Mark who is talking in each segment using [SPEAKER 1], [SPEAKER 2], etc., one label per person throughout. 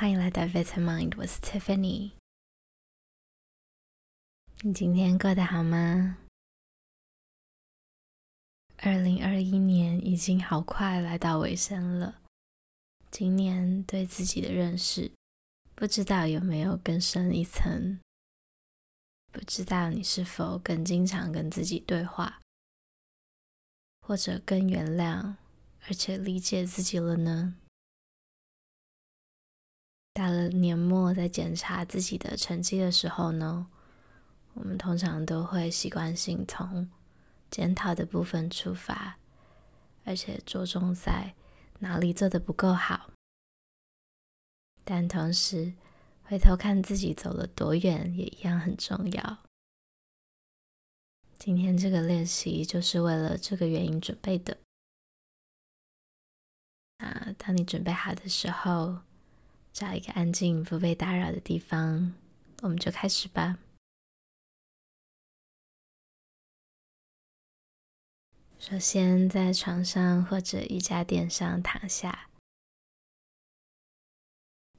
[SPEAKER 1] 欢迎来到 Vitamind，我是 Tiffany。你今天过得好吗？二零二一年已经好快来到尾声了，今年对自己的认识，不知道有没有更深一层？不知道你是否更经常跟自己对话，或者更原谅而且理解自己了呢？到了年末，在检查自己的成绩的时候呢，我们通常都会习惯性从检讨的部分出发，而且着重在哪里做的不够好。但同时，回头看自己走了多远，也一样很重要。今天这个练习就是为了这个原因准备的。那当你准备好的时候，找一个安静、不被打扰的地方，我们就开始吧。首先，在床上或者瑜伽垫上躺下，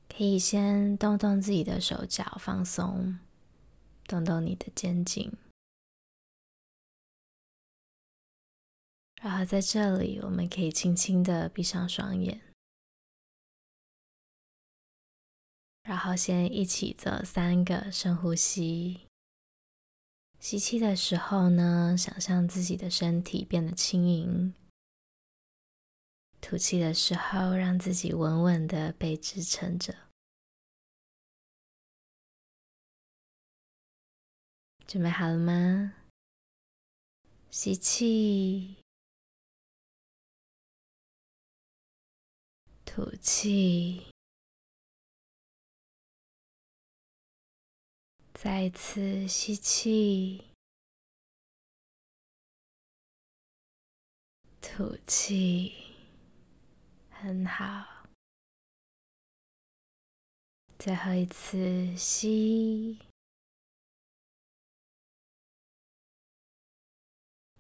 [SPEAKER 1] 可以先动动自己的手脚，放松，动动你的肩颈，然后在这里，我们可以轻轻的闭上双眼。然后先一起做三个深呼吸。吸气的时候呢，想象自己的身体变得轻盈；吐气的时候，让自己稳稳的被支撑着。准备好了吗？吸气，吐气。再一次吸气，吐气，很好。最后一次吸，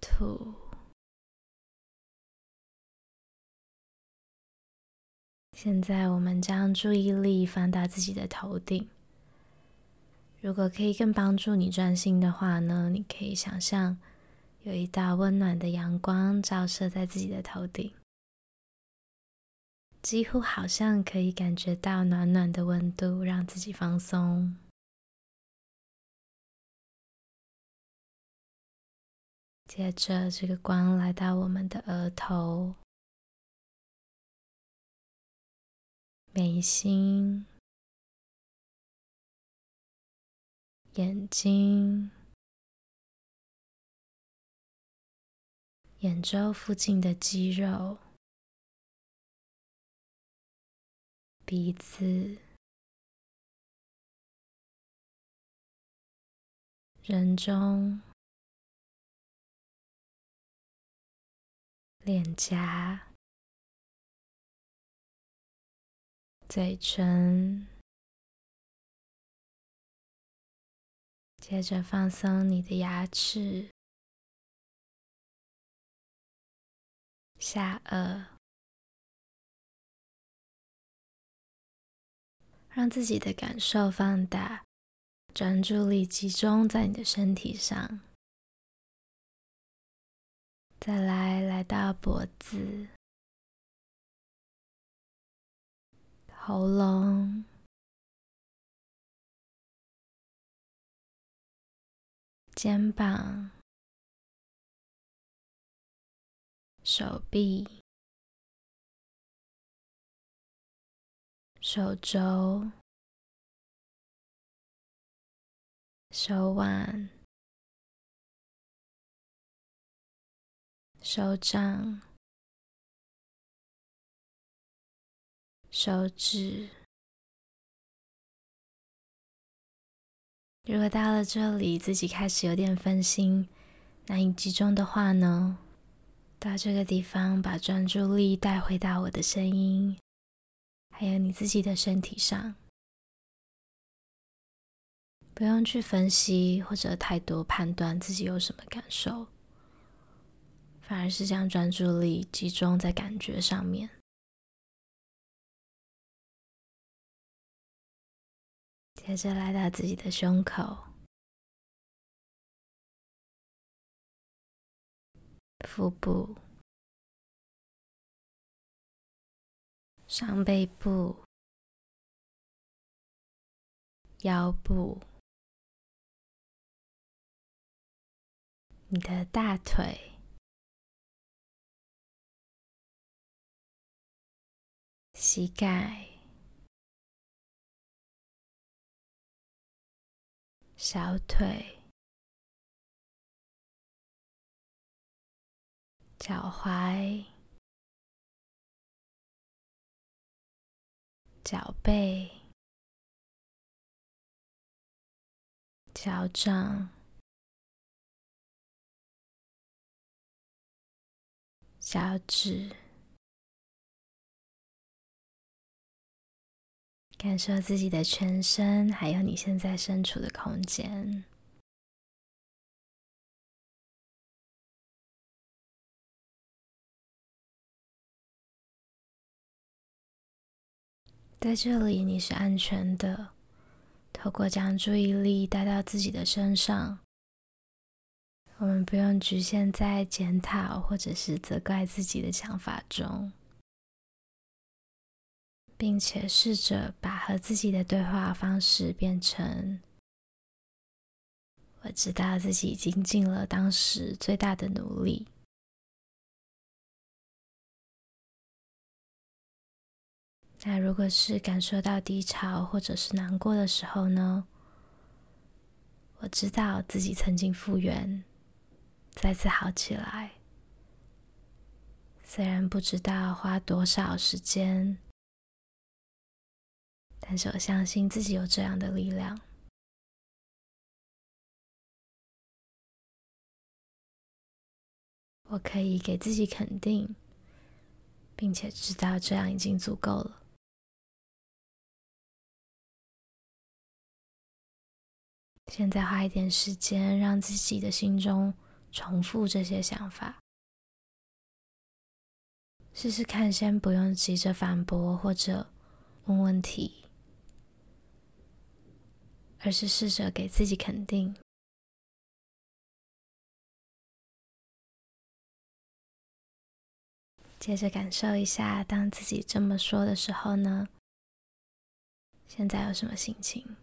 [SPEAKER 1] 吐。现在我们将注意力放到自己的头顶。如果可以更帮助你专心的话呢，你可以想象有一道温暖的阳光照射在自己的头顶，几乎好像可以感觉到暖暖的温度，让自己放松。接着，这个光来到我们的额头、眉心。眼睛、眼周附近的肌肉、鼻子、人中、脸颊、嘴唇。接着放松你的牙齿、下颚，让自己的感受放大，专注力集中在你的身体上。再来，来到脖子、喉咙。肩膀、手臂、手肘、手腕、手掌、手指。如果到了这里，自己开始有点分心、难以集中的话呢，到这个地方把专注力带回到我的声音，还有你自己的身体上，不用去分析或者太多判断自己有什么感受，反而是将专注力集中在感觉上面。接着来到自己的胸口、腹部、上背部、腰部、你的大腿、膝盖。小腿、脚踝、脚背、脚掌、脚趾，感受自己的全身，还有你现在身处的空间。在这里，你是安全的。透过将注意力带到自己的身上，我们不用局限在检讨或者是责怪自己的想法中。并且试着把和自己的对话方式变成：我知道自己已经尽了当时最大的努力。那如果是感受到低潮或者是难过的时候呢？我知道自己曾经复原，再次好起来。虽然不知道花多少时间。但是我相信自己有这样的力量。我可以给自己肯定，并且知道这样已经足够了。现在花一点时间，让自己的心中重复这些想法，试试看，先不用急着反驳或者问问题。而是试着给自己肯定，接着感受一下，当自己这么说的时候呢，现在有什么心情？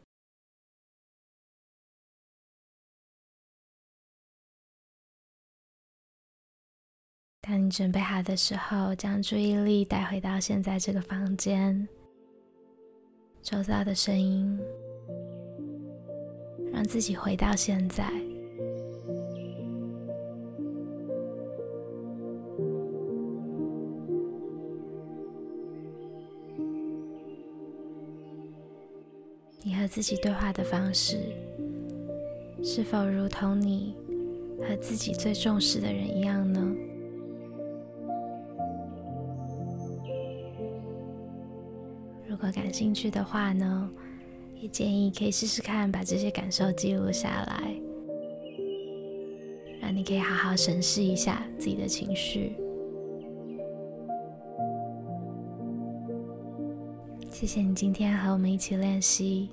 [SPEAKER 1] 当你准备好的时候，将注意力带回到现在这个房间，周遭的声音。让自己回到现在。你和自己对话的方式，是否如同你和自己最重视的人一样呢？如果感兴趣的话呢，也建议可以试试看，把这些感受记录下来，让你可以好好审视一下自己的情绪。谢谢你今天和我们一起练习，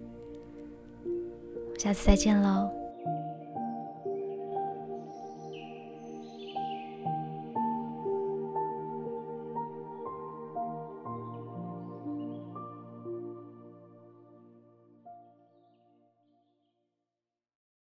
[SPEAKER 1] 下次再见喽。